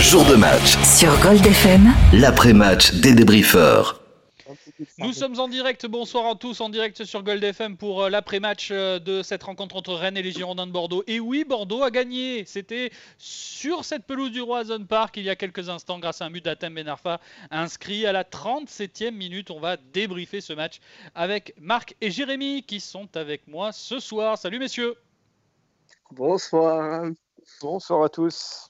Jour de match. Sur Gold FM. L'après-match des débriefeurs. Nous sommes en direct, bonsoir à tous, en direct sur Gold FM pour euh, l'après-match euh, de cette rencontre entre Rennes et les Girondins de Bordeaux. Et oui, Bordeaux a gagné. C'était sur cette pelouse du Roison Park il y a quelques instants grâce à un but d'Atem Benarfa inscrit à la 37e minute. On va débriefer ce match avec Marc et Jérémy qui sont avec moi ce soir. Salut messieurs. Bonsoir. Bonsoir à tous.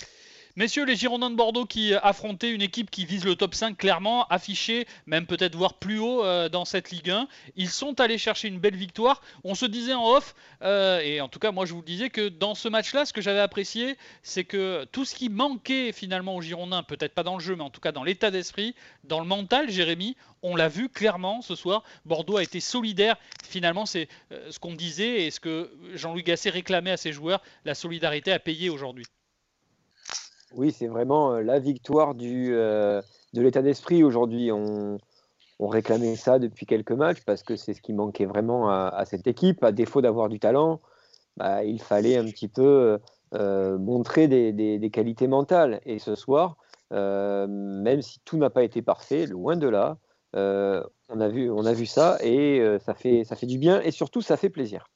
Messieurs, les Girondins de Bordeaux qui affrontaient une équipe qui vise le top 5 clairement, affiché, même peut-être voir plus haut euh, dans cette Ligue 1. Ils sont allés chercher une belle victoire. On se disait en off, euh, et en tout cas moi je vous le disais, que dans ce match-là, ce que j'avais apprécié, c'est que tout ce qui manquait finalement aux Girondins, peut-être pas dans le jeu, mais en tout cas dans l'état d'esprit, dans le mental, Jérémy, on l'a vu clairement ce soir. Bordeaux a été solidaire. Finalement, c'est euh, ce qu'on disait et ce que Jean-Louis Gasset réclamait à ses joueurs. La solidarité a payé aujourd'hui. Oui, c'est vraiment euh, la victoire euh, de l'état d'esprit aujourd'hui. On, réclamait ça depuis quelques matchs parce que c'est ce qui manquait vraiment à, cette équipe. À défaut d'avoir du talent, bah, il fallait un petit peu euh, montrer des, qualités mentales. Et ce soir, même si tout n'a pas été parfait, loin de là, on, a vu, on a vu ça et ça, fait, ça fait du bien et surtout ça fait plaisir.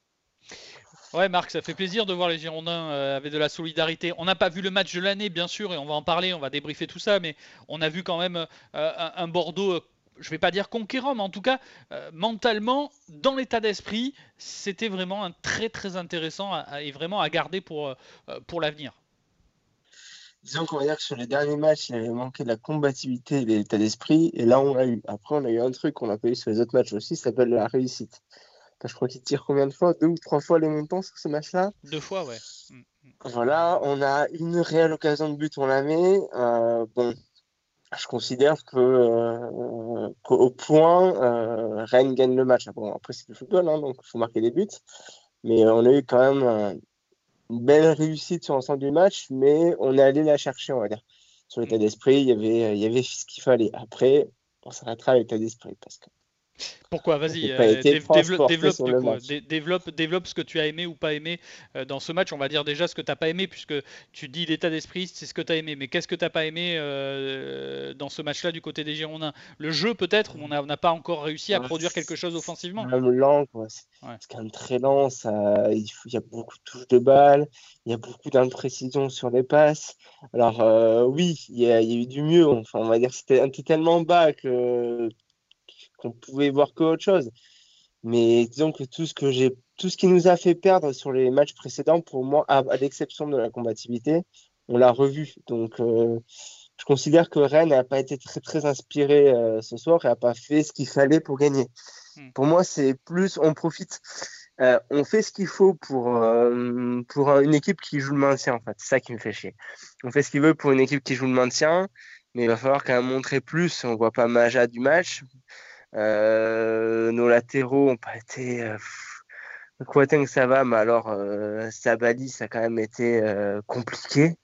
Ouais, Marc, ça fait plaisir de voir les Girondins euh, avec de la solidarité. On n'a pas vu le match de l'année, bien sûr, et on va en parler, on va débriefer tout ça, mais on a vu quand même euh, un, Bordeaux, je ne vais pas dire conquérant, mais en tout cas, euh, mentalement, dans l'état d'esprit, c'était vraiment un très très intéressant et vraiment à garder pour, l'avenir. Disons qu'on va dire que sur les derniers matchs, il avait manqué de la combativité et de l'état d'esprit, et là on l'a eu. Après, on a eu un truc qu'on n'a pas eu sur les autres matchs aussi, ça s'appelle la réussite je crois qu'il tire combien de fois Deux ou trois fois les montants sur ce match-là Deux fois, ouais. Mm, mm. Voilà, on a une réelle occasion de but, on la met. Euh, bon, je considère que euh, qu'au point, euh, Rennes gagne le match. Bon, après, c'est le football, hein, donc il faut marquer des buts. Mais on a eu quand même une belle réussite sur l'ensemble du match, mais on est allé la chercher, on va dire. Sur l'état mm. d'esprit, il y avait, il y avait ce qu'il fallait. Après, on s'arrêtera à l'état d'esprit parce que pourquoi Vas-y, euh, développe, développe, développe, ce que tu as aimé ou pas aimé euh, dans ce match. On va dire déjà ce que tu n'as pas aimé, puisque tu dis l'état d'esprit, c'est ce que tu as aimé. Mais qu'est-ce que tu n'as pas aimé euh, dans ce match-là du côté des Girondins? Le jeu, peut-être, on n'a pas encore réussi à produire quelque chose offensivement. C'est lent, c'est quand même très lent. Ça... Il, y a beaucoup de touches de balles, il y a beaucoup d'imprécisions sur les passes. Alors, oui, il y, a, il y, a, eu du mieux. Enfin, on va dire que c'était tellement bas que qu'on pouvait voir qu'autre chose. Mais disons que tout ce que j'ai, tout ce qui nous a fait perdre sur les matchs précédents, pour moi, à, l'exception de la combativité, on l'a revu. Donc, euh, je considère que Rennes n'a pas été très très inspiré euh, ce soir et n'a pas fait ce qu'il fallait pour gagner. Hmm. Pour moi, c'est plus, on profite, euh, on fait ce qu'il faut pour pour une équipe qui joue le maintien. En fait, c'est ça qui me fait chier. On fait ce qu'il veut pour une équipe qui joue le maintien, mais il va falloir quand même montrer plus. On voit pas Maja du match. Euh, nos latéraux n'ont pas été. Euh, que ça va, mais alors euh, Sabali, ça a quand même été euh, compliqué.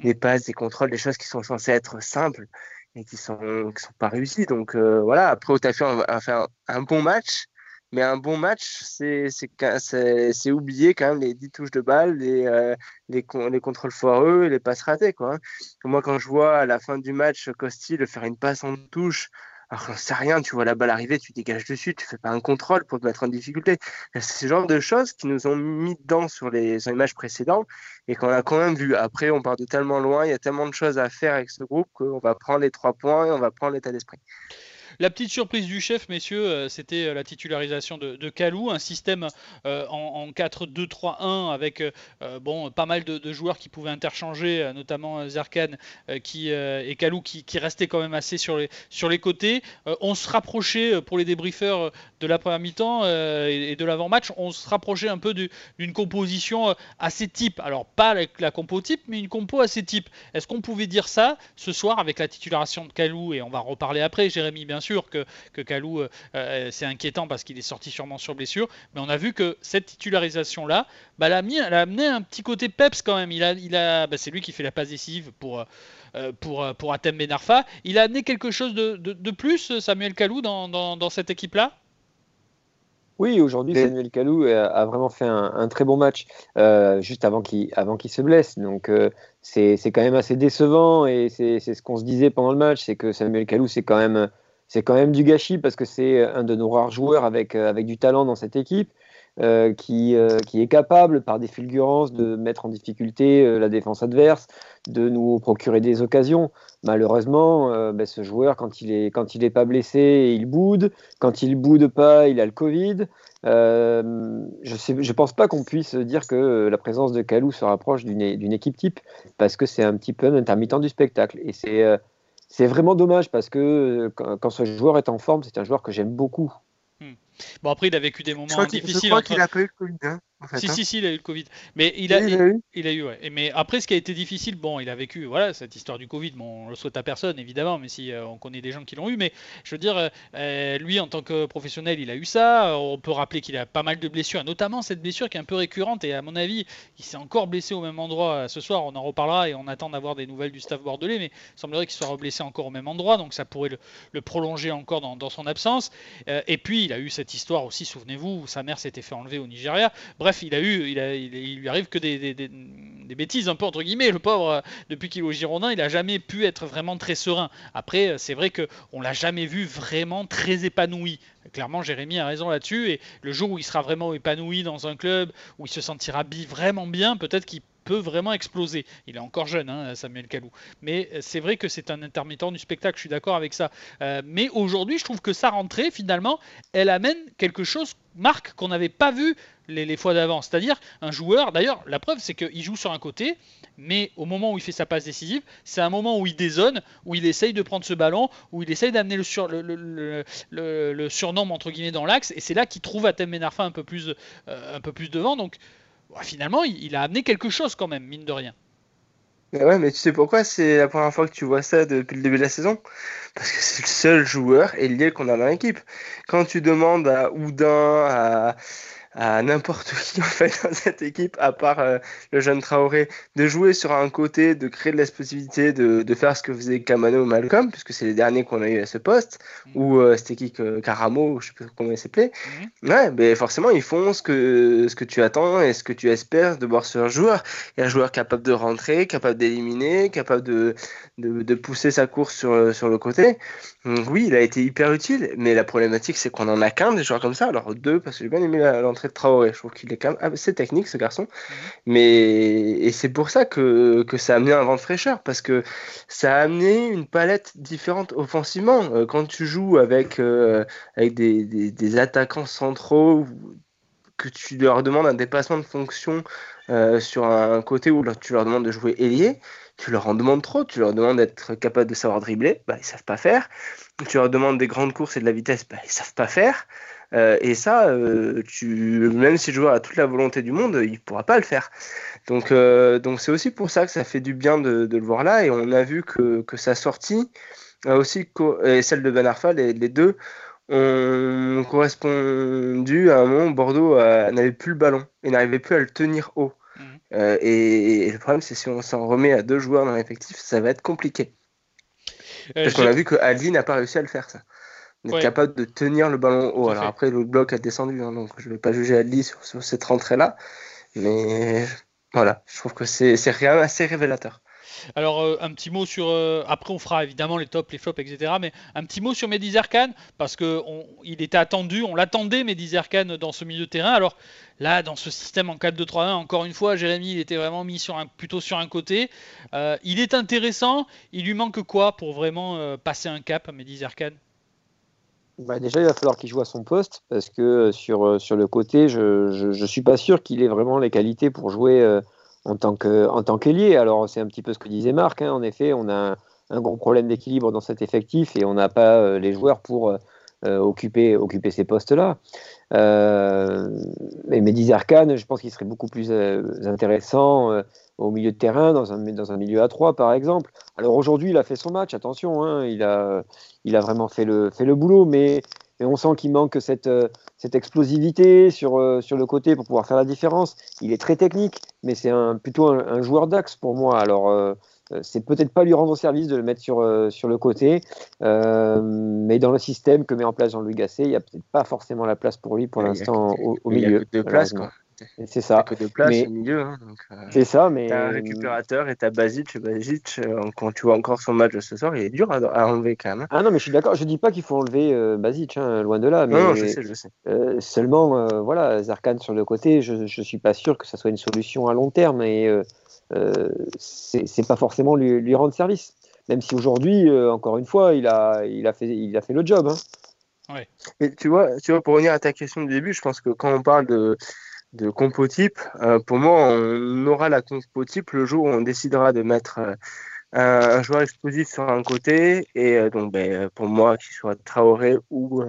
Les passes, les contrôles, des choses qui sont censées être simples et qui sont qui sont pas réussies. Donc voilà. Après, Otafi a fait un, bon match, mais un bon match, c'est c'est oublier quand même les 10 touches de balle, les les, les contrôles foireux, les passes ratées quoi. Hein. Moi, quand je vois à la fin du match Costil faire une passe en touche alors j'en sais rien, tu vois la balle arriver, tu dégages dessus, tu fais pas un contrôle pour te mettre en difficulté. C'est ce genre de choses qui nous ont mis dedans sur les, matchs précédents et qu'on a quand même vu. Après, on part de tellement loin, il y a tellement de choses à faire avec ce groupe qu'on va prendre les trois points et on va prendre l'état d'esprit. La petite surprise du chef, messieurs, euh, c'était euh, la titularisation de, Kalou, un système euh, en, 4-2-3-1 avec bon, pas mal de, joueurs qui pouvaient interchanger, notamment Zerkan qui, et Kalou qui, restaient quand même assez sur les, côtés. on se rapprochait pour les débriefeurs de la première mi-temps et, de l'avant-match, on se rapprochait un peu d'une composition assez type. Alors pas avec la compo type, mais une compo assez type. Est-ce qu'on pouvait dire ça ce soir avec la titularation de Kalou? Et on va reparler après, Jérémy, bien sûr que, que Kalou, euh, euh, c'est inquiétant parce qu'il est sorti sûrement sur blessure, mais on a vu que cette titularisation-là, bah, elle, a mis, elle a amené un petit côté peps quand même. Il a, il a, bah, c'est lui qui fait la passe décisive pour, euh, pour, pour Atem Benarfa. Il a amené quelque chose de, de, plus, Samuel Kalou, dans, dans, dans cette équipe-là? Oui, aujourd'hui, Samuel Kalou a vraiment fait un, très bon match juste avant qu'il avant qu'il se blesse. Donc, c'est quand même assez décevant et c'est ce qu'on se disait pendant le match, c'est que Samuel Kalou, c'est quand même c'est quand même du gâchis parce que c'est un de nos rares joueurs avec, avec du talent dans cette équipe. Euh, qui, euh, qui, est capable, par des fulgurances, de mettre en difficulté euh, la défense adverse, de nous procurer des occasions. Malheureusement, ben, ce joueur, quand il est quand il est pas blessé, il boude. Quand il boude pas, il a le Covid. je ne pense pas qu'on puisse dire que la présence de Kalou se rapproche d'une équipe type, parce que c'est un petit peu un intermittent du spectacle. Et c'est c'est vraiment dommage parce que quand, quand, ce joueur est en forme, c'est un joueur que j'aime beaucoup. Bon, après, il a vécu des moments difficiles. Je crois qu'il a pas eu le Covid. Hein, si, hein. si, si, il a eu le Covid. Mais il a, il, a eu, il a eu ouais. Mais après, ce qui a été difficile, bon, il a vécu, voilà, cette histoire du Covid. Bon, on le souhaite à personne, évidemment, mais si euh, on connaît des gens qui l'ont eu. Mais je veux dire, euh, euh, lui, en tant que professionnel, il a eu ça. On peut rappeler qu'il a pas mal de blessures, notamment cette blessure qui est un peu récurrente. Et à mon avis, il s'est encore blessé au même endroit ce soir. On en reparlera et on attend d'avoir des nouvelles du staff bordelais. Mais il semblerait qu'il soit blessé encore au même endroit. Donc ça pourrait le, prolonger encore dans, dans son absence. et puis, il a eu cette histoire aussi, souvenez-vous, sa mère s'était fait enlever au Nigeria. Bref, il a eu, il, lui arrive que des, bêtises un peu entre guillemets. Le pauvre, depuis qu'il est au Girondin, il a jamais pu être vraiment très serein. Après, c'est vrai que on l'a jamais vu vraiment très épanoui. Clairement, Jérémy a raison là-dessus. Et le jour où il sera vraiment épanoui dans un club, où il se sentira vraiment bien, peut-être qu'il peut vraiment exploser. Il est encore jeune, hein, Samuel Calou. Mais euh, c'est vrai que c'est un intermittent du spectacle, je suis d'accord avec ça. Euh, mais aujourd'hui, je trouve que sa rentrée, finalement, elle amène quelque chose, Marc, qu'on n'avait pas vu les, fois d'avant. C'est-à-dire un joueur, d'ailleurs, la preuve, c'est qu'il joue sur un côté, mais au moment où il fait sa passe décisive, c'est un moment où il dézone, où il essaye de prendre ce ballon, où il essaye d'amener le, sur, surnom, entre guillemets, dans l'axe, et c'est là qu'il trouve Atem Benarfa un peu plus, euh, un peu plus devant. Donc, finalement, il, a amené quelque chose quand même, mine de rien. Mais ouais, mais tu sais pourquoi c'est la première fois que tu vois ça depuis le début de la saison? Parce que c'est le seul joueur lié qu'on a dans l'équipe. Quand tu demandes à Oudin, à, à n'importe qui en fait dans cette équipe, à part euh, le jeune Traoré, de jouer sur un côté, de créer de l'explosivité, de, de, faire ce que faisait Kamano ou Malcolm, puisque c'est les derniers qu'on a eu à ce poste, mmh. ou euh, c'était qui Caramo, je sais plus comment il s'appelait. Mmh. Ouais, mais forcément ils font ce que ce que tu attends et ce que tu espères de voir sur un joueur. A un joueur capable de rentrer, capable d'éliminer, capable de, de, de, pousser sa course sur, sur le côté. Donc, oui, il a été hyper utile, mais la problématique c'est qu'on en a qu'un des joueurs comme ça, alors deux parce que j'ai bien aimé l'entrée de Traoré. Je trouve qu'il est quand même assez technique, ce garçon. Mhm. Mais et c'est pour ça que, que ça a amené un vent de fraîcheur, parce que ça a amené une palette différente offensivement. Euh, quand tu joues avec, euh, avec des, des, attaquants centraux, que tu leur demandes un dépassement de fonction euh, sur un côté où tu leur demandes de jouer ailier, tu leur en demandes trop, tu leur demandes d'être capable de savoir dribbler, bah, ils savent pas faire. Tu leur demandes des grandes courses et de la vitesse, bah, ils savent pas faire. Euh, et ça, euh, tu, même si le joueur a toute la volonté du monde, il ne pourra pas le faire. Donc, euh, donc c'est aussi pour ça que ça fait du bien de, le voir là. Et on a vu que, sa sortie, aussi, et celle de Ben Arfa, les, deux, ont correspondu à un moment où Bordeaux n'avait plus le ballon et n'arrivait plus à le tenir haut. Mmh. et, le problème, c'est si on s'en remet à deux joueurs dans l'effectif, ça va être compliqué. Parce qu'on a vu que Ali n'a pas réussi à le faire, ça d'être capable de tenir le ballon haut. Alors après, le bloc a descendu, hein, donc je ne vais pas juger Adli sur, sur cette rentrée-là. Mais voilà, je trouve que c'est rien assez révélateur. Alors, euh, un petit mot sur. Euh, après, on fera évidemment les tops, les flops, etc. Mais un petit mot sur Mehdi Zerkan, parce qu'il était attendu, on l'attendait, Mehdi Zerkan, dans ce milieu de terrain. Alors, là, dans ce système en 4-2-3-1, encore une fois, Jérémy, il était vraiment mis plutôt sur un côté. Euh, il est intéressant. Il lui manque quoi pour vraiment passer un cap, Mehdi Zerkan? Bah, déjà, il va falloir qu'il joue à son poste parce que sur le côté, je ne suis pas sûr qu'il ait vraiment les qualités pour jouer euh, en tant qu'ailier. Alors, c'est un petit peu ce que disait Marc. Hein. En effet, on a un, gros problème d'équilibre dans cet effectif et on n'a pas les joueurs pour occuper, occuper ces postes-là. mais Mehdi je pense qu'il serait beaucoup plus intéressant au milieu de terrain, dans un, dans un milieu à 3 par exemple. Alors aujourd'hui, il a fait son match, attention, hein, il, a, il a vraiment fait le, fait le boulot, mais, on sent qu'il manque cette, cette explosivité sur, sur le côté pour pouvoir faire la différence. Il est très technique, mais c'est un, plutôt un, joueur d'axe pour moi. Alors euh, c'est peut-être pas lui rendre service de le mettre sur, sur le côté, euh, mais dans le système que met en place Jean-Louis Gasset, il n'y a peut-être pas forcément la place pour lui pour l'instant au, milieu. Il y a deux places, quoi C'est ça. que de place au milieu. Hein, euh, c'est ça, mais. T'as un récupérateur et t'as Basic. Basic, euh, quand tu vois encore son match de ce soir, il est dur à, enlever quand même. Hein. Ah non, mais je suis d'accord. Je dis pas qu'il faut enlever euh, Basic, hein, loin de là. Mais, non, je sais, je sais. seulement, voilà, Zarkan sur le côté, je, je suis pas sûr que ça soit une solution à long terme et c'est pas forcément lui, lui, rendre service. Même si aujourd'hui, encore une fois, il a, il a, fait, il a fait le job. Hein. Mais tu vois, tu vois, pour revenir à ta question du début, je pense que quand on parle de, de compo type, euh, pour moi, on aura la compo type le jour où on décidera de mettre euh, un, joueur explosif sur un côté, et euh, donc ben, pour moi, qu'il soit Traoré ou,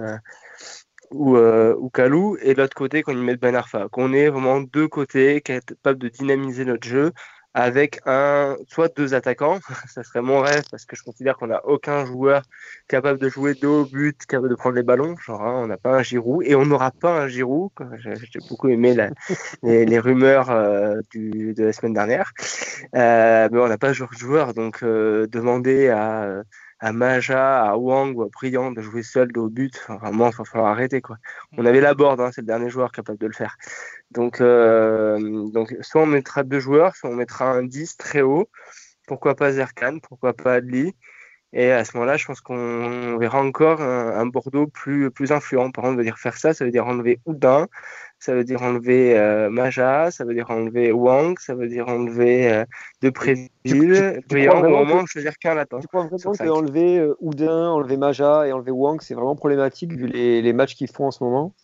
ou, ou Kalou, et de l'autre côté, qu'on y mette Ben Arfa. Qu'on ait vraiment deux côtés capables de dynamiser notre jeu avec un, soit deux attaquants, ça serait mon rêve parce que je considère qu'on n'a aucun joueur capable de jouer deux au but, capable de prendre les ballons. Genre, hein, on n'a pas un Giroud et on n'aura pas un Giroud. J'ai beaucoup aimé la, les, les, rumeurs euh, du, de la semaine dernière, euh, mais on n'a pas de joueur. Donc, euh, demander à à Maja, à Wang ou à Briand de jouer seul de haut but. vraiment, il va falloir arrêter. Quoi. On avait la board, hein, c'est le dernier joueur capable de le faire. Donc, euh, donc, soit on mettra deux joueurs, soit on mettra un 10 très haut. Pourquoi pas Zerkan, pourquoi pas Adli. Et à ce moment-là, je pense qu'on verra encore un, Bordeaux plus, plus influent. Par contre, veut dire faire ça, ça veut dire enlever Oudin, ça veut dire enlever euh, Maja, ça veut dire enlever Wang, ça veut dire enlever euh, De Préville, Briand, au moment choisir qu'un latin. Tu crois vraiment que enlever euh, Oudin, enlever Maja et enlever Wang, c'est vraiment problématique vu les, les matchs qu'ils font en ce moment?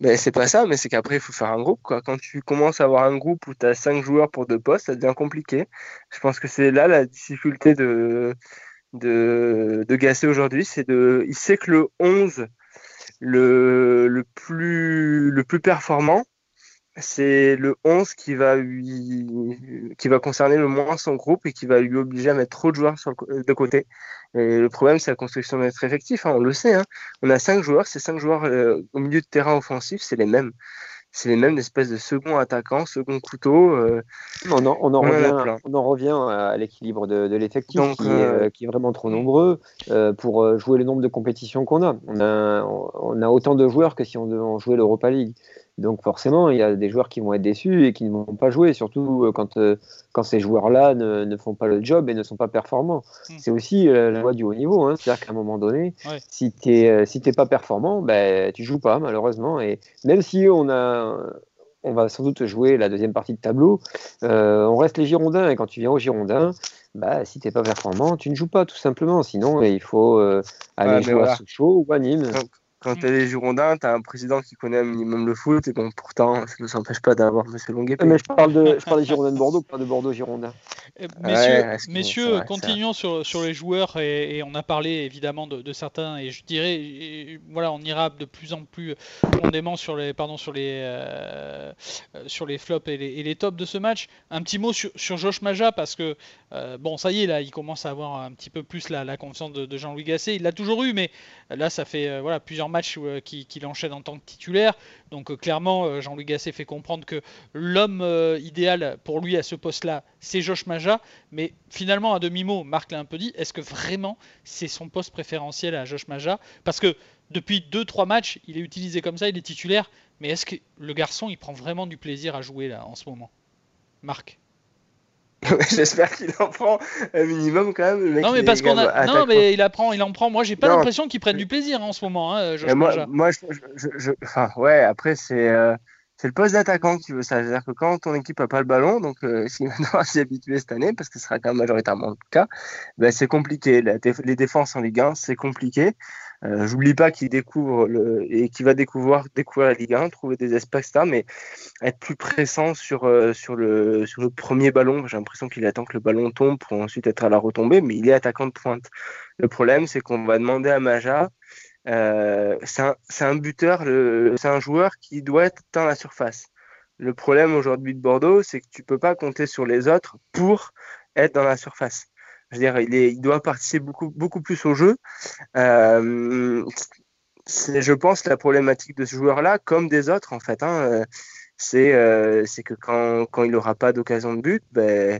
Mais c'est pas ça, mais c'est qu'après, il faut faire un groupe. Quoi. Quand tu commences à avoir un groupe où tu as 5 joueurs pour deux postes, ça devient compliqué. Je pense que c'est là la difficulté de, de, de Gasset aujourd'hui. C'est de, il sait que le 11 le, plus, performant, c'est le 11 qui va, qui va concerner le moins son groupe et qui va lui obliger à mettre trop de joueurs sur de côté. Et le problème, c'est la construction de notre effectif. Hein, on le sait. Hein. On a cinq joueurs. Ces cinq joueurs euh, au milieu de terrain offensif, c'est les mêmes c'est les mêmes espèces de second attaquant, second couteau. Euh, on, en, on, en revient, on, en, revient, à l'équilibre de, l'effectif euh, qui, est vraiment trop nombreux euh, pour jouer le nombre de compétitions qu'on a. On, a. on a autant de joueurs que si on devait jouer l'Europa League. Donc forcément, il y a des joueurs qui vont être déçus et qui ne vont pas jouer, surtout quand, quand ces joueurs-là ne, ne, font pas le job et ne sont pas performants. Hmm. C'est aussi la loi du haut niveau. Hein. C'est-à-dire qu'à un moment donné, si tu n'es si pas performant, ben, tu joues pas malheureusement. Et même si on a on va sans doute jouer la deuxième partie de tableau. Euh, on reste les Girondins et quand tu viens aux Girondins, bah, si tu n'es pas performant, tu ne joues pas tout simplement. Sinon, il faut euh, aller jouer à Sochaux ou à Nîmes quand tu es les Girondins, tu as un président qui connaît un minimum le foot, et bon, pourtant, ça ne s'empêche pas d'avoir M. Longuet. Mais je parle, de, je parle des Girondins de Bordeaux, pas de Bordeaux-Girondins. Eh, messieurs, messieurs continuons sur, sur les joueurs, et, on a parlé évidemment de, certains, et je dirais, voilà, on ira de plus en plus profondément sur les, pardon, sur les, euh, sur les flops et les, et les, tops de ce match. Un petit mot sur, sur Josh Maja, parce que, euh, bon, ça y est, là, il commence à avoir un petit peu plus la, la confiance de, de Jean-Louis Gasset. Il l'a toujours eu, mais là, ça fait euh, voilà, plusieurs match euh, qu'il enchaîne en tant que titulaire. Donc euh, clairement, euh, Jean-Luc Gasset fait comprendre que l'homme idéal pour lui à ce poste-là, c'est Josh Maja. Mais finalement, à demi-mot, Marc l'a un peu dit, est-ce que vraiment c'est son poste préférentiel à Josh Maja? Parce que depuis 2-3 matchs, il est utilisé comme ça, il est titulaire. Mais est-ce que le garçon, il prend vraiment du plaisir à jouer là en ce moment? Marc J'espère qu'il en prend un minimum quand même. non mais parce qu'on a, non mais il apprend, il en prend. Moi j'ai pas l'impression qu'il prenne du plaisir hein, en ce moment. Hein, moi, moi je, enfin, ouais. Après c'est euh, c'est le poste d'attaquant qui veut ça. C'est-à-dire que quand ton équipe a pas le ballon, donc euh, si maintenant s'y habitué cette année, parce que ce sera quand même majoritairement le cas, ben, c'est compliqué. les défenses en Ligue 1, c'est compliqué. Euh, j'oublie pas qu'il découvre et qu'il va découvrir, découvrir la Ligue 1, trouver des espaces, mais être plus pressant sur, euh, sur, le, sur le premier ballon. J'ai l'impression qu'il attend que le ballon tombe pour ensuite être à la retombée, mais il est attaquant de pointe. Le problème, c'est qu'on va demander à Maja. Euh, c'est un, buteur, c'est un joueur qui doit être dans la surface. Le problème aujourd'hui de Bordeaux, c'est que tu peux pas compter sur les autres pour être dans la surface. Je veux dire, il doit participer beaucoup, beaucoup plus au jeu. Euh, c'est, je pense, la problématique de ce joueur-là, comme des autres, en fait. Hein, euh, c'est, euh, c'est que quand, quand il n'aura pas d'occasion de but, ben,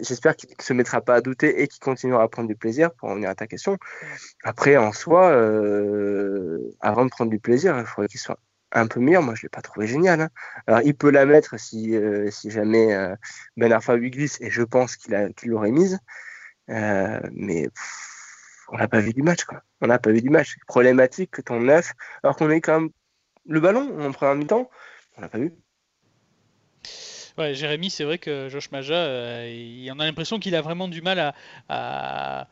j'espère qu'il ne se mettra pas à douter et qu'il continuera à prendre du plaisir, pour revenir à ta question. Après, en soi, avant de prendre du plaisir, il faudrait qu'il soit un peu meilleur. Moi, je l'ai pas trouvé génial. Hein. Alors, il peut la mettre si, si jamais Ben Arfa lui glisse, et je pense qu'il l'aurait mise. mais on n'a pas vu du match, quoi. On n'a pas vu du match. Problématique que ton neuf, alors qu'on est quand même le ballon en première mi-temps, Jérémy, c'est vrai que Josh Maja, euh, on a l'impression qu'il a vraiment du mal à,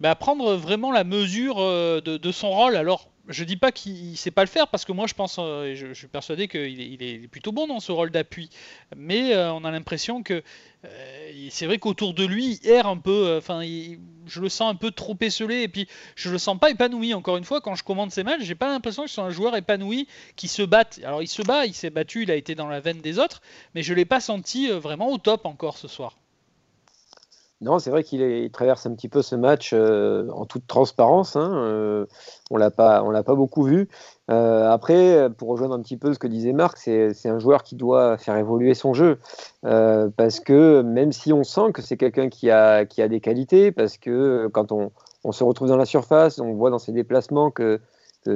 bah, prendre vraiment la mesure euh, de, son rôle. Alors, je dis pas qu'il sait pas le faire parce que moi je pense, euh, je, suis persuadé qu'il est, plutôt bon dans ce rôle d'appui. Mais euh, on a l'impression que euh, c'est vrai qu'autour de lui, il erre un peu. Enfin, je le sens un peu trop esselé et puis je le sens pas épanoui. Encore une fois, quand je commande ces matchs, j'ai pas l'impression que c'est un joueur épanoui qui se batte. Alors il se bat, il s'est battu, il a été dans la veine des autres, mais je l'ai pas senti vraiment au top encore ce soir. Non, c'est vrai qu'il traverse un petit peu ce match euh, en toute transparence. Hein, euh, on l'a pas, on l'a pas beaucoup vu. Euh, après, pour rejoindre un petit peu ce que disait Marc, c'est, un joueur qui doit faire évoluer son jeu parce que même si on sent que c'est quelqu'un qui a, qui a des qualités, parce que quand on, se retrouve dans la surface, on voit dans ses déplacements que,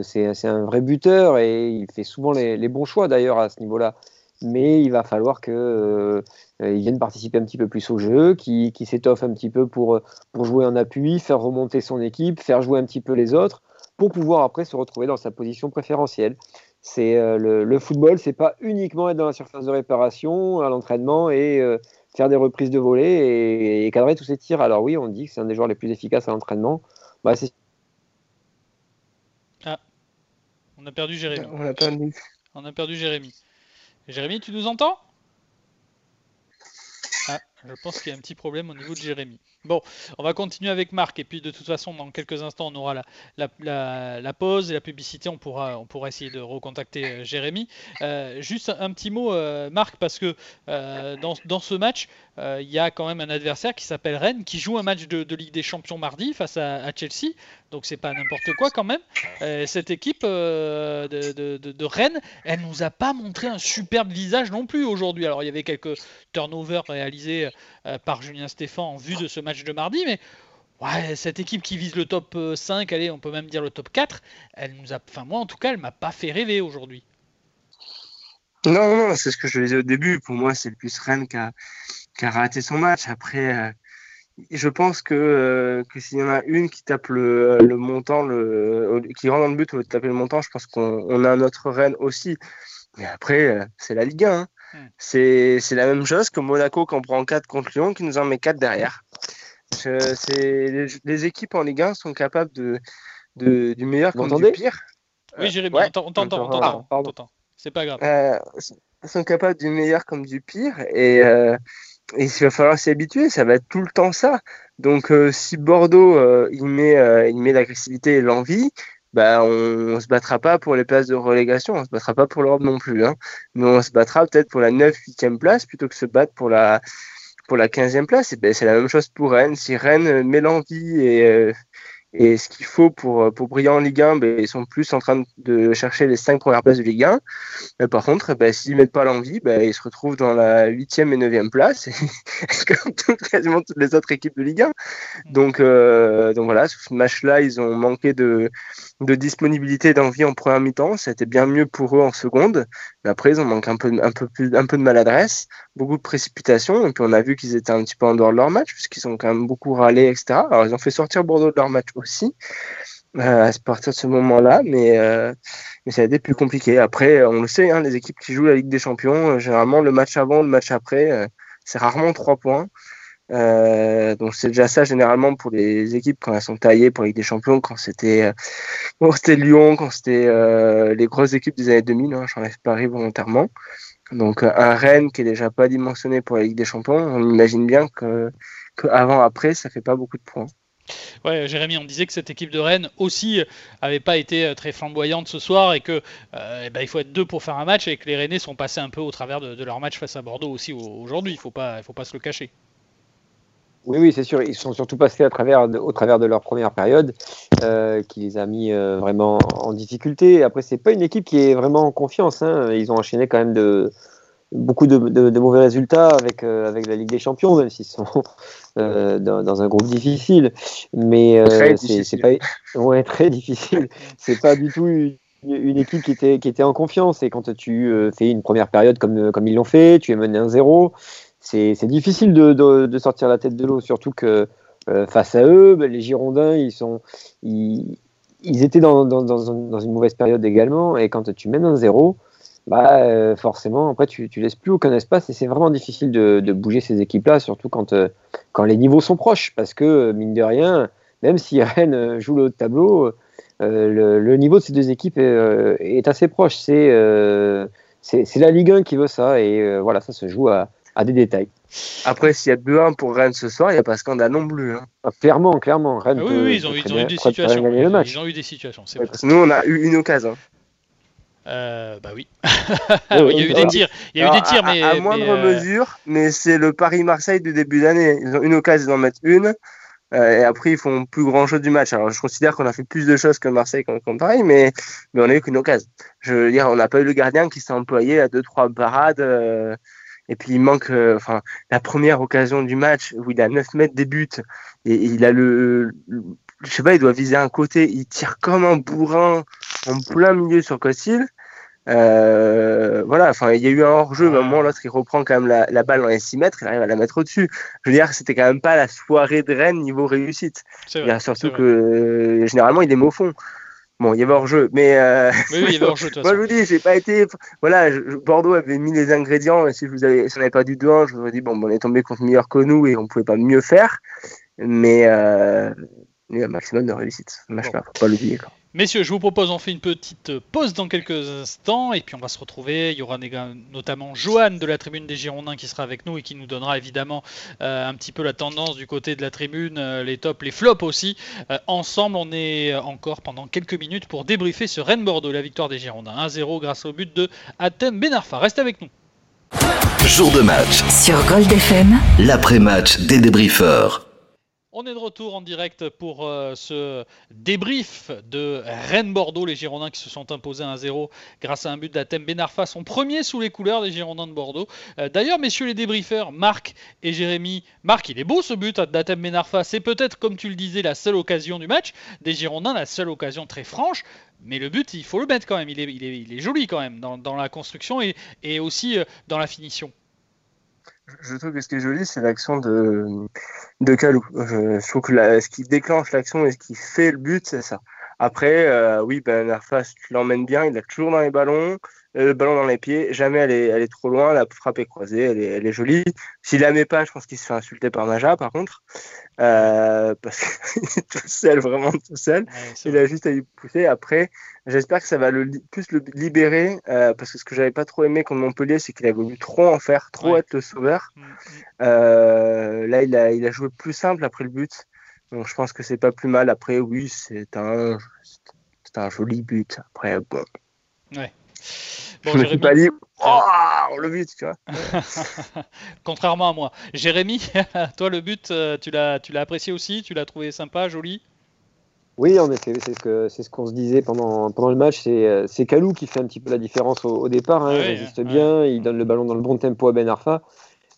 c'est, un vrai buteur et il fait souvent les bons choix d'ailleurs à ce niveau-là mais il va falloir qu'il euh, vienne participer un petit peu plus au jeu, qu'il s'étoffe un petit peu pour, pour jouer en appui, faire remonter son équipe, faire jouer un petit peu les autres, pour pouvoir après se retrouver dans sa position préférentielle. C'est euh, le, le, football, c'est pas uniquement être dans la surface de réparation à l'entraînement et euh, faire des reprises de volée et, cadrer tous ces tirs. Alors oui, on dit que c'est un des joueurs les plus efficaces à l'entraînement. Bah, ah, on a perdu Jérémy. On a perdu. On a perdu Jérémy. Jérémy, tu nous entends? Ah, je pense qu'il y a un petit problème au niveau de Jérémy. Bon, on va continuer avec Marc et puis de toute façon dans quelques instants on aura la, pause et la publicité, on pourra, on pourra essayer de recontacter euh, Jérémy. Euh, juste un, petit mot euh, Marc parce que dans, ce match il y a quand même un adversaire qui s'appelle Rennes qui joue un match de, Ligue des Champions mardi face à, Chelsea, donc c'est pas n'importe quoi quand même. cette équipe de, de, Rennes, elle nous a pas montré un superbe visage non plus aujourd'hui. Alors il y avait quelques turnovers réalisés par Julien Stéphan en vue de ce match de mardi, mais cette équipe qui vise le top 5, euh, allez, on peut même dire le top 4, elle nous a, enfin moi en tout cas, elle m'a pas fait rêver aujourd'hui. Non, non, c'est ce que je disais au début. Pour moi, c'est le plus Rennes qui a, raté son match. Après, euh, je pense que, euh, que s'il y en a une qui tape le, montant, qui rentre dans le but au lieu de taper le montant, je pense qu'on a notre Rennes aussi. Mais après, c'est la Ligue 1. Hein. Hmm. C'est la même chose que Monaco qui en prend 4 contre Lyon, qui nous en met 4 derrière les, les, équipes en Ligue 1 sont capables de, de du meilleur comme du pire. Oui, Jérémy, on t'entend, on C'est pas grave. Euh, sont capables du meilleur comme du pire et, euh, et il va falloir s'y habituer. Ça va être tout le temps ça. Donc, euh, si Bordeaux euh, il met, euh, il met l'agressivité et l'envie, bah, on, ne se battra pas pour les places de relégation, on se battra pas pour l'Europe non plus. Hein. Mais on se battra peut-être pour la 9-8e place plutôt que se battre pour la pour la 15e place, ben, c'est la même chose pour Rennes. Si Rennes met l'envie et, euh, et ce qu'il faut pour, euh, pour briller en Ligue 1, ben, ils sont plus en train de chercher les cinq premières places de Ligue 1. Mais par contre, ben, s'ils ne mettent pas l'envie, ben, ils se retrouvent dans la huitième et neuvième place, comme quasiment toutes les autres équipes de Ligue 1. Donc, euh, donc voilà, ce match-là, ils ont manqué de, de disponibilité d'envie en première mi-temps. C'était bien mieux pour eux en seconde. Après, ils ont manqué un peu, de maladresse, beaucoup de précipitation. Et puis on a vu qu'ils étaient un petit peu en dehors de leur match, puisqu'ils ont quand même beaucoup râlé, etc. Alors ils ont fait sortir Bordeaux de leur match aussi. Euh, à partir de ce moment-là, mais, euh, mais ça a été plus compliqué. Après, on le sait, hein, les équipes qui jouent la Ligue des Champions, euh, généralement le match avant, le match après, c'est rarement trois points. Donc c'est déjà ça généralement pour les équipes quand elles sont taillées pour la Ligue des Champions, quand c'était c'était Lyon, quand c'était les grosses équipes des années 2000, hein, j'enlève Paris volontairement. Donc un Rennes qui est déjà pas dimensionné pour la Ligue des Champions, on imagine bien que, avant après ça fait pas beaucoup de points. Ouais, Jérémy, on disait que cette équipe de Rennes aussi avait pas été euh, très flamboyante ce soir et que euh, eh ben, il faut être deux pour faire un match et que les Rennais sont passés un peu au travers de, leur match face à Bordeaux aussi aujourd'hui. Il faut pas, il faut pas se le cacher. Oui, oui, c'est sûr. Ils sont surtout passés à travers, au travers de leur première période, euh, qui les a mis vraiment en difficulté. Après, c'est pas une équipe qui est vraiment en confiance. Hein. Ils ont enchaîné quand même de, beaucoup de, mauvais résultats avec, euh, avec la Ligue des Champions, même s'ils sont euh, dans, un groupe difficile. Mais euh, c'est pas ouais, très difficile. C'est pas du tout une une, équipe qui était, qui était en confiance. Et quand tu fais une première période comme, comme ils l'ont fait, tu es mené 1-0, c'est difficile de, sortir la tête de l'eau. Surtout que face à eux, ben, les Girondins, ils, sont, ils, étaient dans, une mauvaise période également. Et quand tu mènes 1-0, bah, euh, forcément, après, tu, tu laisses plus aucun espace et c'est vraiment difficile de, bouger ces équipes-là, surtout quand, euh, quand les niveaux sont proches. Parce que, mine de rien, même si Rennes joue le haut de tableau, euh, le, niveau de ces deux équipes est, est assez proche. C'est c'est la Ligue 1 qui veut ça et voilà, ça se joue à, à des détails. Après, s'il y a 2-1 pour Rennes ce soir, il n'y a pas scandale non plus. Hein. Ah, clairement, clairement. Rennes ah oui, oui, ils ont, ils ont eu des situations. Ils ont eu des situations. nous, on a eu une occasion. Euh, bah oui. il y a eu des tirs, il y a eu des tirs, mais à, moindre euh, mesure. Mais c'est le Paris-Marseille du début d'année. Ils ont une occasion d'en mettre une. Euh, et après, ils font plus grand chose du match. Alors, je considère qu'on a fait plus de choses que Marseille contre Paris, mais, mais on n'a eu qu'une occasion. Je veux dire, on n'a pas eu le gardien qui s'est employé à deux, trois parades. Et puis, il manque, enfin, la première occasion du match où il a 9 mètres des buts et, il a le, je sais pas, il doit viser un côté, il tire comme un bourrin en plein milieu sur Costil. Euh, voilà, enfin, il y a eu un hors-jeu, mais un moment, l'autre, il reprend quand même la, balle dans les 6 mètres, il arrive à la mettre au-dessus. Je veux dire, c'était quand même pas la soirée de Rennes niveau réussite. Vrai, surtout que, euh, généralement, il est au fond. Bon, il y avait hors-jeu, mais euh... oui, il y avait hors-jeu. moi, je vous dis, j'ai pas été. Voilà, Bordeaux avait mis les ingrédients, et si je vous avais, si on n'avait pas du 2-1, je vous aurais dit, bon, on est tombé contre meilleur que nous et on pouvait pas mieux faire. Mais euh, il y a un maximum de réussite. Bon. Faut pas l'oublier. Messieurs, je vous propose, on fait une petite pause dans quelques instants et puis on va se retrouver. Il y aura notamment Johan de la tribune des Girondins qui sera avec nous et qui nous donnera évidemment euh, un petit peu la tendance du côté de la tribune, euh, les tops, les flops aussi. Euh, ensemble, on est encore pendant quelques minutes pour débriefer ce Rennes-Bordeaux, la victoire des Girondins 1-0 grâce au but de Atem Benarfa. Restez avec nous. Jour de match. Sur Gold FM. L'après-match des débriefeurs. On est de retour en direct pour euh, ce débrief de Rennes-Bordeaux, les Girondins qui se sont imposés 1-0 grâce à un but d'Atem Benarfa, son premier sous les couleurs des Girondins de Bordeaux. Euh, d'ailleurs, messieurs les débriefeurs, Marc et Jérémy, Marc, il est beau ce but d'Atem Benarfa, c'est peut-être, comme tu le disais, la seule occasion du match des Girondins, la seule occasion très franche. Mais le but, il faut le mettre quand même. Il est, joli quand même dans, la construction et, et aussi euh, dans la finition je trouve que ce qui est joli, c'est l'action de, de Kalou. Je, trouve que ce qui déclenche l'action et ce qui fait le but, c'est ça. Après, euh, oui, Ben Arfas, tu l'emmènes bien, il a toujours dans les ballons, le ballon dans les pieds, jamais elle est, elle est trop loin, la frappe est croisée, elle est, elle est jolie. S'il la met pas, je pense qu'il se fait insulter par Maja, par contre, euh, parce qu'il est tout seul, vraiment tout seul. il a juste à lui pousser. Après, j'espère que ça va le, plus le libérer, euh, parce que ce que j'avais pas trop aimé contre Montpellier, c'est qu'il a voulu trop en faire, trop être le sauveur. Mm, mm. Euh, là, il a, il a joué plus simple après le but. Donc je pense que c'est pas plus mal. Après, oui, c'est un, un joli but. Après, bon. Ouais. Bon, je me suis pas dit, oh, le but, tu vois. Contrairement à moi. Jérémy, toi, le but, euh, tu l'as, tu l'as apprécié aussi Tu l'as trouvé sympa, joli? Oui, en effet, c'est ce qu'on ce qu'on se disait pendant, pendant le match. C'est euh, Kalou qui fait un petit peu la différence au, départ. Hein, il résiste bien, il donne le ballon dans le bon tempo à Ben Arfa.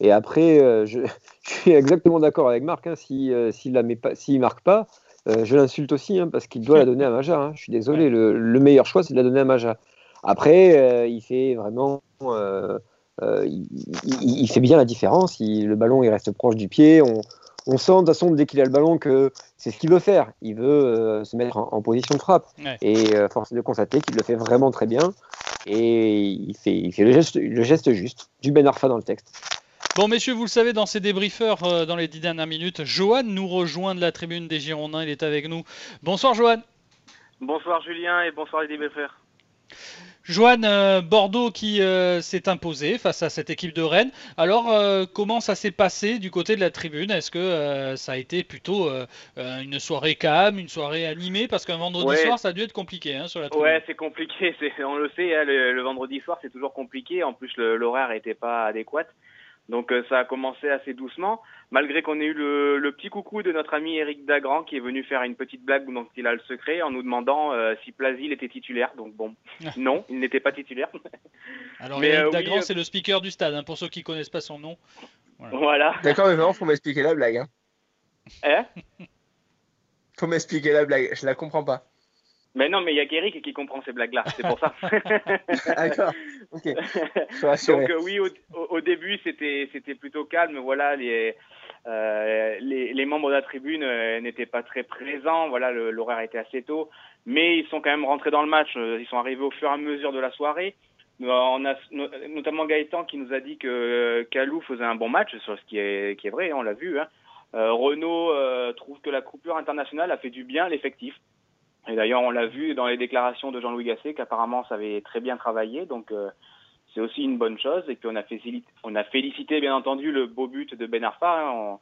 Et après, euh, je, je, suis exactement d'accord avec Marc. Hein, S'il si, ne marque pas, je l'insulte aussi hein, parce qu'il doit la donner à Maja. Hein. Je suis désolé, le, le, meilleur choix, c'est de la donner à Maja. Après, euh, il fait vraiment. Euh, euh, il, fait bien la différence. le ballon, il reste proche du pied. On, sent de toute façon dès qu'il a le ballon que c'est ce qu'il veut faire. Il veut se mettre en, position de frappe. Et force est de constater qu'il le fait vraiment très bien. Et il fait, il fait le, geste, le geste juste du Ben Arfa dans le texte. Bon, messieurs, vous le savez, dans ces débriefeurs, dans les dix dernières minutes, Johan nous rejoint de la tribune des Girondins. Il est avec nous. Bonsoir, Johan. Bonsoir, Julien, et bonsoir les débriefeurs. Joanne, euh, Bordeaux qui euh, s'est imposé face à cette équipe de Rennes. Alors, euh, comment ça s'est passé du côté de la tribune? Est-ce que ça a été plutôt une soirée calme, une soirée animée? Parce qu'un vendredi soir, ça a dû être compliqué hein, sur la tribune. Ouais, c'est compliqué. On le sait, hein, le, vendredi soir, c'est toujours compliqué. En plus, l'horaire n'était pas adéquat. Donc euh, ça a commencé assez doucement, malgré qu'on ait eu le, petit coucou de notre ami Eric Dagrand qui est venu faire une petite blague dont il a le secret en nous demandant euh, si Plasil était titulaire. Donc bon, non, il n'était pas titulaire. Alors Eric euh, Dagrand, c'est le speaker du stade, hein, pour ceux qui connaissent pas son nom. Voilà. D'accord, mais vraiment, faut m'expliquer la blague. Hein. Hein faut m'expliquer la blague, je la comprends pas. Mais non, mais il y a Guéric qui comprend ces blagues-là, c'est pour ça. D'accord. Ok. Donc euh, oui, au, début c'était c'était plutôt calme. Voilà, les, euh, les, les membres de la tribune euh, n'étaient pas très présents. Voilà, l'horaire était assez tôt, mais ils sont quand même rentrés dans le match. Ils sont arrivés au fur et à mesure de la soirée. On a notamment Gaëtan qui nous a dit que Calou faisait un bon match, ce qui est qui est vrai, on l'a vu. Hein. Renault trouve que la coupure internationale a fait du bien à l'effectif. Et d'ailleurs, on l'a vu dans les déclarations de Jean-Louis Gasset qu'apparemment ça avait très bien travaillé, donc euh, c'est aussi une bonne chose. Et puis on a, félicité, on a félicité bien entendu le beau but de Ben Arfa. Hein.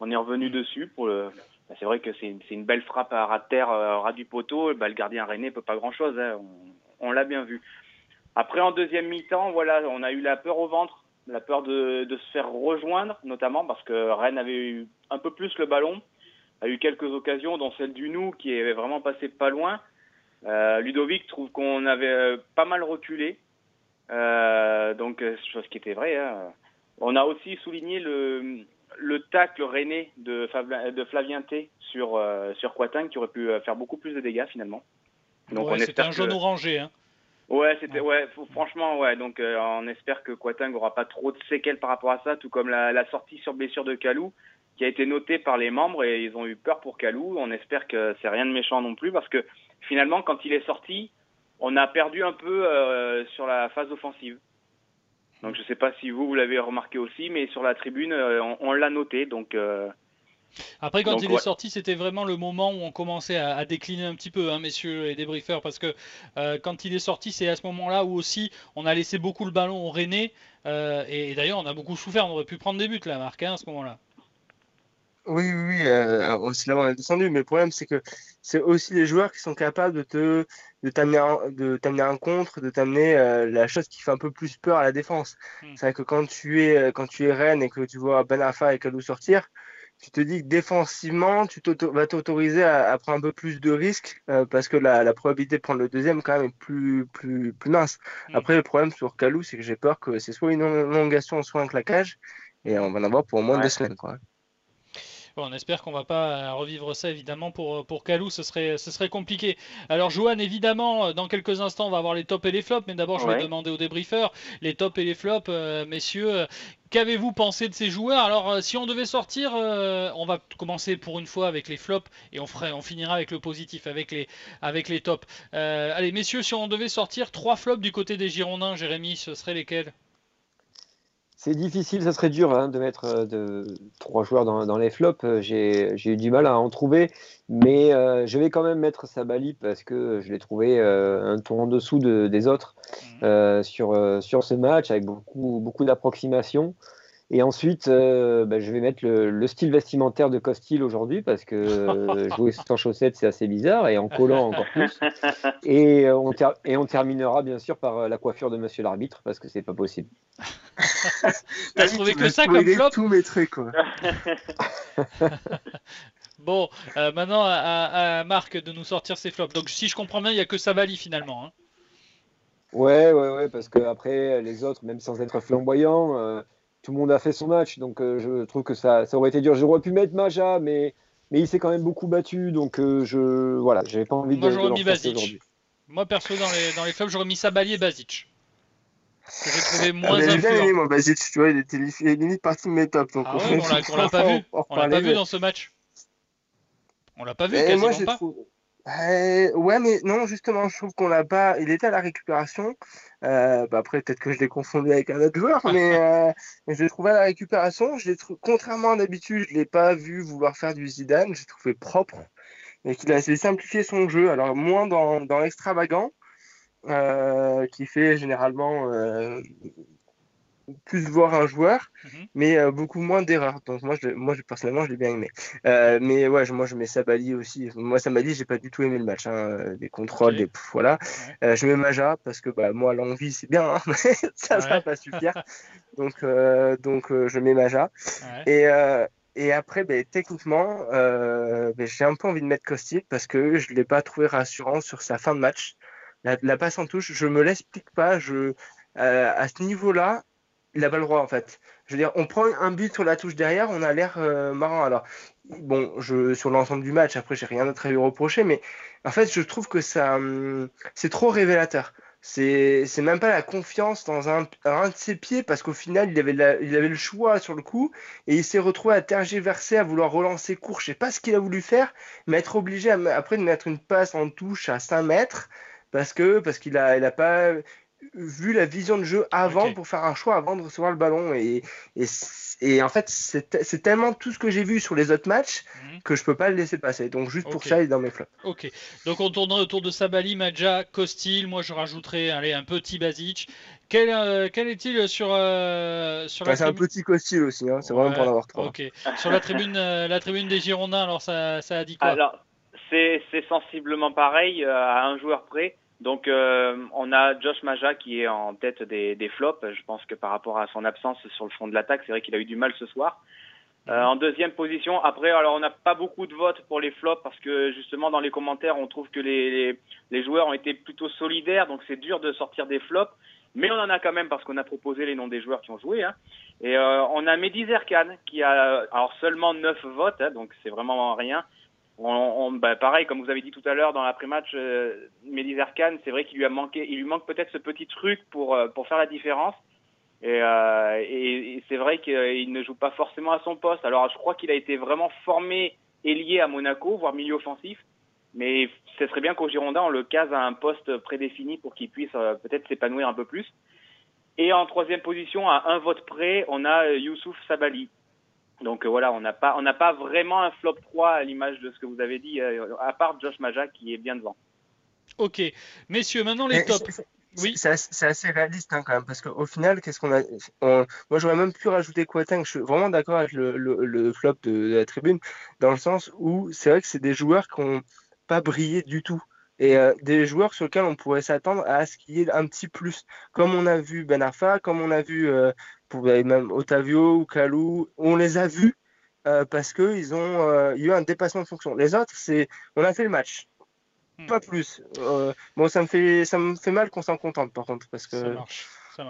On, est revenu dessus pour le. Bah, c'est vrai que c'est une, une, belle frappe à ras de terre, à ras du poteau. Bah, le gardien René peut pas grand-chose. Hein. On, l'a bien vu. Après, en deuxième mi-temps, voilà, on a eu la peur au ventre, la peur de, de se faire rejoindre, notamment parce que Rennes avait eu un peu plus le ballon a eu quelques occasions, dont celle du Nou qui est vraiment passé pas loin. Euh, Ludovic trouve qu'on avait euh, pas mal reculé, euh, donc chose qui était vrai. Hein. On a aussi souligné le, le tacle rené de, de Flavien T sur euh, sur Quatin qui aurait pu faire beaucoup plus de dégâts finalement. Donc ouais, c'était un jaune orangé. Hein. Ouais, c'était ouais. franchement ouais. Donc on espère que Quating aura pas trop de séquelles par rapport à ça, tout comme la, la sortie sur blessure de Calou qui a été noté par les membres et ils ont eu peur pour Calou. On espère que c'est rien de méchant non plus parce que finalement, quand il est sorti, on a perdu un peu euh, sur la phase offensive. Donc je ne sais pas si vous, vous l'avez remarqué aussi, mais sur la tribune, euh, on, l'a noté. Donc euh, après, quand il est sorti, c'était vraiment le moment où on commençait à, décliner un petit peu, hein, messieurs les débriefeurs, parce que quand il est sorti, c'est à ce moment-là où aussi on a laissé beaucoup le ballon au René, et, d'ailleurs on a beaucoup souffert, on aurait pu prendre des buts là, Marc, hein, à ce moment-là. Oui, oui, oui, euh, aussi là on est descendu, mais le problème c'est que c'est aussi les joueurs qui sont capables de te de t'amener un, de t'amener un contre, de t'amener euh, la chose qui fait un peu plus peur à la défense. Hmm. C'est vrai que quand tu es euh, quand tu es Rennes et que tu vois Ben Arfa et Kalou sortir, tu te dis que défensivement, tu vas t'autoriser à, à, prendre un peu plus de risques parce que la, la, probabilité de prendre le deuxième quand même est plus plus plus mince. Hmm. Après le problème sur Kalou, c'est que j'ai peur que c'est soit une elongation, soit un claquage et on va en avoir pour au moins deux semaines quoi on espère qu'on va pas revivre ça évidemment pour pour Calou, ce serait ce serait compliqué. Alors Johan, évidemment, dans quelques instants, on va avoir les tops et les flops, mais d'abord je vais demander aux débriefeurs les tops et les flops, euh, messieurs. Qu'avez-vous pensé de ces joueurs? Alors, euh, si on devait sortir, euh, on va commencer pour une fois avec les flops et on, ferait, on finira avec le positif, avec les, avec les tops. allez, messieurs, si on devait sortir trois flops du côté des Girondins, Jérémy, ce serait lesquels? C'est difficile, ça serait dur hein, de mettre euh, de, trois joueurs dans, les flops. Euh, j'ai eu du mal à en trouver, mais euh, je vais quand même mettre Sabali parce que je l'ai trouvé un tour en dessous des autres mmh. sur, sur ce match avec beaucoup, beaucoup d'approximation. Et ensuite, euh, bah, je vais mettre le, style vestimentaire de Costil aujourd'hui parce que euh, jouer sans chaussettes, c'est assez bizarre et en collant encore plus. Et, euh, on, et on terminera bien sûr par la coiffure de monsieur l'arbitre parce que c'est pas possible. T'as trouvé que ça comme flop tout mettrait quoi. bon, maintenant à, Marc de nous sortir ses flops. Donc si je comprends bien, il n'y a que Savali finalement. Hein. Ouais, ouais, ouais, parce que après les autres, même sans être flamboyants tout le monde a fait son match, donc euh, je trouve que ça, ça aurait été dur. J'aurais pu mettre Maja, mais, mais il s'est quand même beaucoup battu, donc euh, je voilà, j'avais pas envie Moi, de. Moi, j'aurais mis Basic. Moi, perso, dans les, dans les clubs, j'aurais mis Sabali et Basic. Que j'ai trouvé moins ah, bien aimé, moi, Basic, tu vois, il était limite partie de mes tops. Donc ah ouais, on l'a pas vu. On l'a pas vu dans ce match. On l'a pas vu, quasiment moi, pas. Trouvé... Euh, ouais, mais non, justement, je trouve qu'on l'a pas. Il était à la récupération. Euh, bah après, peut-être que je l'ai confondu avec un autre joueur, mais euh, je l'ai trouvé à la récupération. Je contrairement à d'habitude, je l'ai pas vu vouloir faire du Zidane. J'ai trouvé propre et qu'il a simplifié son jeu. Alors moins dans, dans l'extravagant, qui fait généralement plus voir un joueur, mhm. mais euh, beaucoup moins d'erreurs. Donc moi, je, moi personnellement, je l'ai bien aimé. Euh, mais ouais, moi je mets Sabali aussi. Moi Sabali, j'ai pas du tout aimé le match. Hein. Des contrôles, des voilà. Euh, je mets Maja parce que bah, moi l'envie c'est bien, hein, mais ça ne va pas suffire. donc donc je mets Maja. Et et après, ben, techniquement, ben, j'ai un peu envie de mettre Kostic parce que je ne l'ai pas trouvé rassurant sur sa fin de match. La, passe en touche, je me l'explique pas. Je, à ce niveau-là, il pas le droit en fait. Je veux dire, on prend un but sur la touche derrière, on a l'air euh, marrant. Alors, bon, je, sur l'ensemble du match, après, j'ai rien d'autre à lui reprocher, mais en fait, je trouve que ça, hum, c'est trop révélateur. C'est, c'est même pas la confiance dans un, de ses pieds parce qu'au final, il avait, il avait le choix sur le coup et il s'est retrouvé à tergiverser, à vouloir relancer court. Je sais pas ce qu'il a voulu faire, mais être obligé après de mettre une passe en touche à 5 mètres parce que parce qu'il a, il a pas vu la vision de jeu avant pour faire un choix avant de recevoir le ballon. Et, et, et en fait, c'est tellement tout ce que j'ai vu sur les autres matchs mhm. que je peux pas le laisser passer. Donc juste pour ça, il est dans mes flops. Ok. Donc on tournerait autour de Sabali, Madja, Costil. Moi, je rajouterais allez, un petit Basic. Quel, euh, quel est-il sur, euh, sur la C'est un petit Costil aussi, hein. c'est vraiment pour en avoir trois. Ok. sur la tribune, euh, la tribune des Girondins, alors ça, ça a dit quoi? Alors, c'est sensiblement pareil à un joueur près. Donc euh, on a Josh Maja qui est en tête des, des, flops. Je pense que par rapport à son absence sur le front de l'attaque, c'est vrai qu'il a eu du mal ce soir. Euh, en deuxième position, après, alors on n'a pas beaucoup de votes pour les flops parce que justement dans les commentaires on trouve que les, les, les joueurs ont été plutôt solidaires, donc c'est dur de sortir des flops. Mais on en a quand même parce qu'on a proposé les noms des joueurs qui ont joué. Hein. Et euh, on a Mehdi Zerkan qui a alors seulement 9 votes, hein, donc c'est vraiment rien. On, bah, pareil, comme vous avez dit tout à l'heure dans l'après-match, euh, c'est vrai qu'il lui a manqué, il lui manque peut-être ce petit truc pour euh, pour faire la différence. Et, euh, et, c'est vrai qu'il ne joue pas forcément à son poste. Alors je crois qu'il a été vraiment formé et lié à Monaco, voire milieu offensif. Mais ce serait bien qu'au Girondin on le case à un poste prédéfini pour qu'il puisse euh, peut-être s'épanouir un peu plus. Et en troisième position, à un vote près, on a Youssouf Sabali. Donc euh, voilà, on n'a pas, on n'a pas vraiment un flop 3 à l'image de ce que vous avez dit, euh, à part Josh Maja qui est bien devant. Ok, messieurs, maintenant les tops. Oui. C'est assez, réaliste hein, quand même, parce qu'au final, qu'est-ce qu'on a Moi, j'aurais même pu rajouter Quateng. Je suis vraiment d'accord avec le, le, flop de, la tribune, dans le sens où c'est vrai que c'est des joueurs qui n'ont pas brillé du tout. Et euh, des joueurs sur lesquels on pourrait s'attendre à ce qu'il y ait un petit plus. Comme on a vu Ben Arfa, comme on a vu pour même Otavio ou Kalou, on les a vus euh, parce qu'ils ont euh, eu un dépassement de fonction. Les autres, c'est on a fait le match, hmm. pas plus. Euh, bon, ça me fait ça me fait mal qu'on s'en contente par contre parce que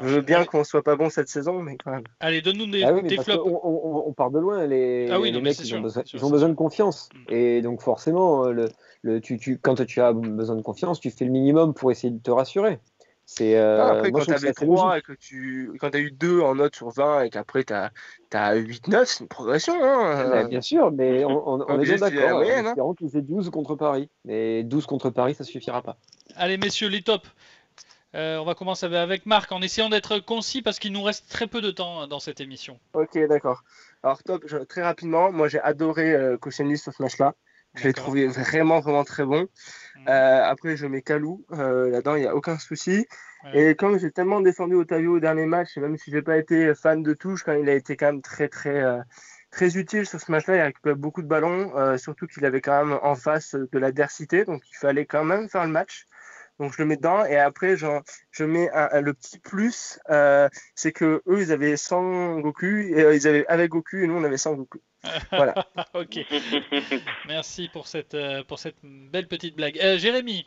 je veux bien qu'on soit pas bon cette saison, mais quand même. Allez, donne-nous des, ah flops. On, part de loin, les, ah les mecs, ils, ont, besoin, ils ont, besoin, de confiance. Hmm. Et donc, forcément, le, le, tu, tu, quand tu as besoin de confiance, tu fais le minimum pour essayer de te rassurer. C'est, euh, après, quand tu avais 3 et que tu quand as eu 2 en note sur 20 et qu'après tu as, as 8-9, c'est une progression. Hein bah, bien sûr, mais on, on, est bien d'accord. Hein. Espérons qu'ils aient 12 contre Paris. Mais 12 contre Paris, ça suffira pas. Allez, messieurs, les tops. Euh, on va commencer avec Marc en essayant d'être concis parce qu'il nous reste très peu de temps dans cette émission. Ok, d'accord. Alors, top, très rapidement, moi j'ai adoré euh, sur ce match-là. Je l'ai trouvé vraiment, vraiment très bon. Mhm. Euh, après, je mets Kalou. Euh, là-dedans, il n'y a aucun souci. Et comme j'ai tellement défendu Otavio au dernier match, même si je n'ai pas été fan de touche, quand il a été quand même très, très, très utile sur ce match-là, il a récupéré beaucoup de ballons, surtout qu'il avait quand même en face de l'adversité, donc il fallait quand même faire le match. Donc je le mets dedans et après je mets le petit plus, c'est que eux ils avaient 100 Goku et ils avaient avec Goku et nous on avait 100 Goku. Voilà. ok. Merci pour cette, euh, pour cette belle petite blague. Euh, Jérémy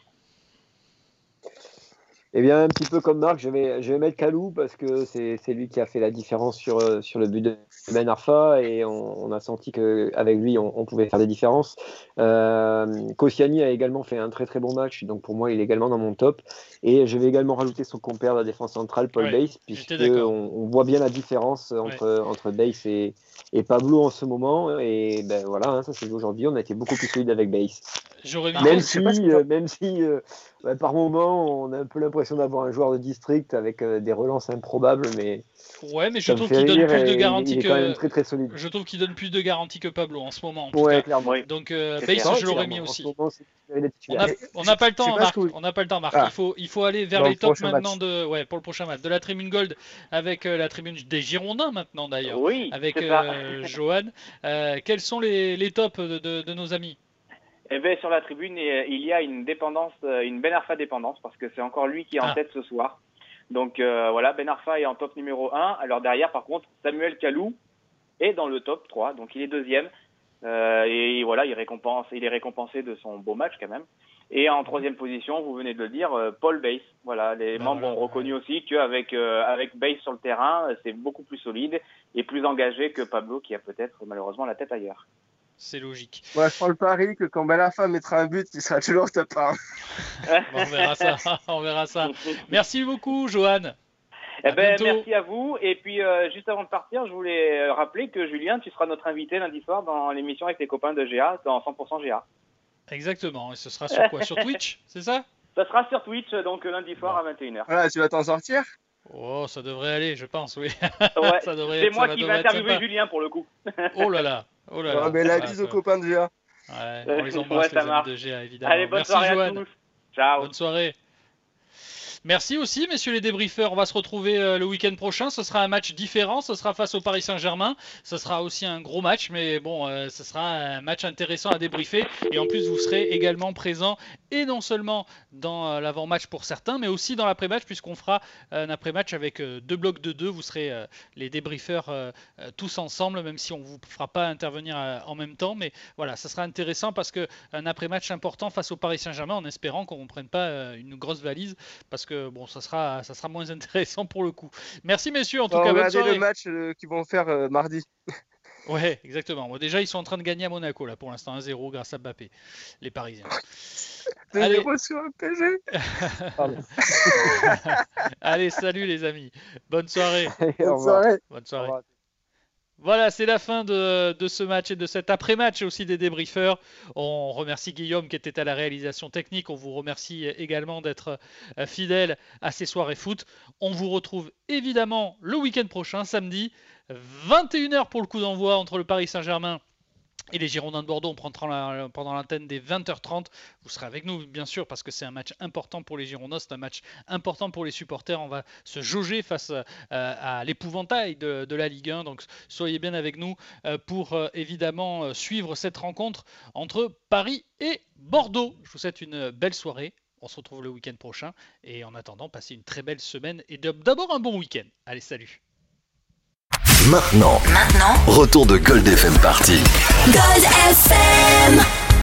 eh bien, un petit peu comme Marc, je vais, je vais mettre Kalou parce que c'est lui qui a fait la différence sur, euh, sur le but de Ben Arfa et on, a senti qu'avec lui, on, pouvait faire des différences. Euh, a également fait un très très bon match, donc pour moi, il est également dans mon top. Et je vais également rajouter son compère de la défense centrale, Paul ouais, puisque on, voit bien la différence entre, entre Bass et, et Pablo en ce moment. Et ben voilà, hein, ça c'est aujourd'hui, on a été beaucoup plus solide avec Bass. Même si, euh, même si euh, bah, par moment, on a un peu l'impression d'avoir un joueur de district avec euh, des relances improbables, mais. Ouais, mais je trouve qu'il donne plus de garanties que. Très, très solide. Je trouve qu'il donne plus de garanties que Pablo en ce moment. ouais, clairement. Donc, euh, je l'aurais mis aussi. on n'a pas le temps, Marc. On n'a pas le temps, Marc. Il, faut, il faut aller vers les tops maintenant de, ouais, pour le prochain match. De la tribune Gold avec la tribune des Girondins maintenant d'ailleurs. Oui. Avec Johan. quels sont les, les tops de, de, de nos amis? Eh bien, sur la tribune, il y a une dépendance, euh, une Ben Arfa dépendance, parce que c'est encore lui qui est en ah. tête ce soir. Donc euh, voilà, Ben Arfa est en top numéro 1. Alors derrière, par contre, Samuel Kalou est dans le top 3, donc il est deuxième. et, voilà, il récompense, il est récompensé de son beau match quand même. Et en troisième position, vous venez de le dire, Paul Bass. Voilà, les Ben membres ont reconnu aussi qu'avec avec Bass sur le terrain, c'est beaucoup plus solide et plus engagé que Pablo, qui a peut-être malheureusement la tête ailleurs. C'est logique. Moi, je prends le pari que quand Balafa mettra un but, il sera toujours top 1. on verra ça. on verra ça. Merci beaucoup, Johan. Eh ben, merci à vous. Et puis, euh, juste avant de partir, je voulais rappeler que Julien, tu seras notre invité lundi soir dans l'émission avec les copains de GA, dans 100% GA. Exactement. Et ce sera sur quoi? Sur Twitch, c'est ça? Ça sera sur Twitch, donc lundi soir bon. à 21h. Voilà, tu vas t'en sortir? Oh, ça devrait aller, je pense, oui. Ouais, c'est moi qui vais interviewer Julien pour le coup. oh là là. Oh là là. mais la bise aux copains de GA. Ouais, on les embrasse, ouais, les amis de GA, évidemment. Allez, bonne Merci, soirée Joanne. à tous. Ciao. Bonne soirée. Merci aussi, messieurs les débriefeurs. On va se retrouver euh, le week-end prochain. Ce sera un match différent. Ce sera face au Paris Saint-Germain. Ce sera aussi un gros match, mais bon, euh, ce sera un match intéressant à débriefer. Et en plus, vous serez également présent et non seulement dans euh, l'avant-match pour certains, mais aussi dans l'après-match, puisqu'on fera un après-match avec deux blocs de deux. Vous serez les débriefeurs tous ensemble, même si on ne vous fera pas intervenir en même temps. Mais voilà, ça sera intéressant parce que un après-match important face au Paris Saint-Germain, en espérant qu'on ne prenne pas une grosse valise, parce que bon, ça sera, ça sera moins intéressant pour le coup. Merci messieurs, en tout on cas, bonne soirée. le match euh, qu'ils vont faire euh, mardi. Ouais, exactement. Bon, déjà, ils sont en train de gagner à Monaco là pour l'instant 1-0 grâce à Mbappé, les Parisiens. Allez. sur un PG. Allez, salut les amis. Bonne soirée. Bonne soirée. Bonne soirée. Voilà, c'est la fin de, ce match et de cet après-match aussi des débriefeurs. On remercie Guillaume qui était à la réalisation technique. On vous remercie également d'être fidèle à ces soirées foot. On vous retrouve évidemment le week-end prochain, samedi, 21h pour le coup d'envoi entre le Paris Saint-Germain et les Girondins de Bordeaux, on prendra pendant l'antenne des 20h30. Vous serez avec nous, bien sûr, parce que c'est un match important pour les Girondins, c'est un match important pour les supporters. On va se jauger face euh, à l'épouvantail de, de, la Ligue 1. Donc soyez bien avec nous euh, pour euh, évidemment suivre cette rencontre entre Paris et Bordeaux. Je vous souhaite une belle soirée. On se retrouve le week-end prochain. Et en attendant, passez une très belle semaine et d'abord un bon week-end. Allez, salut Maintenant, Maintenant, retour de Gold FM Party. Gold FM.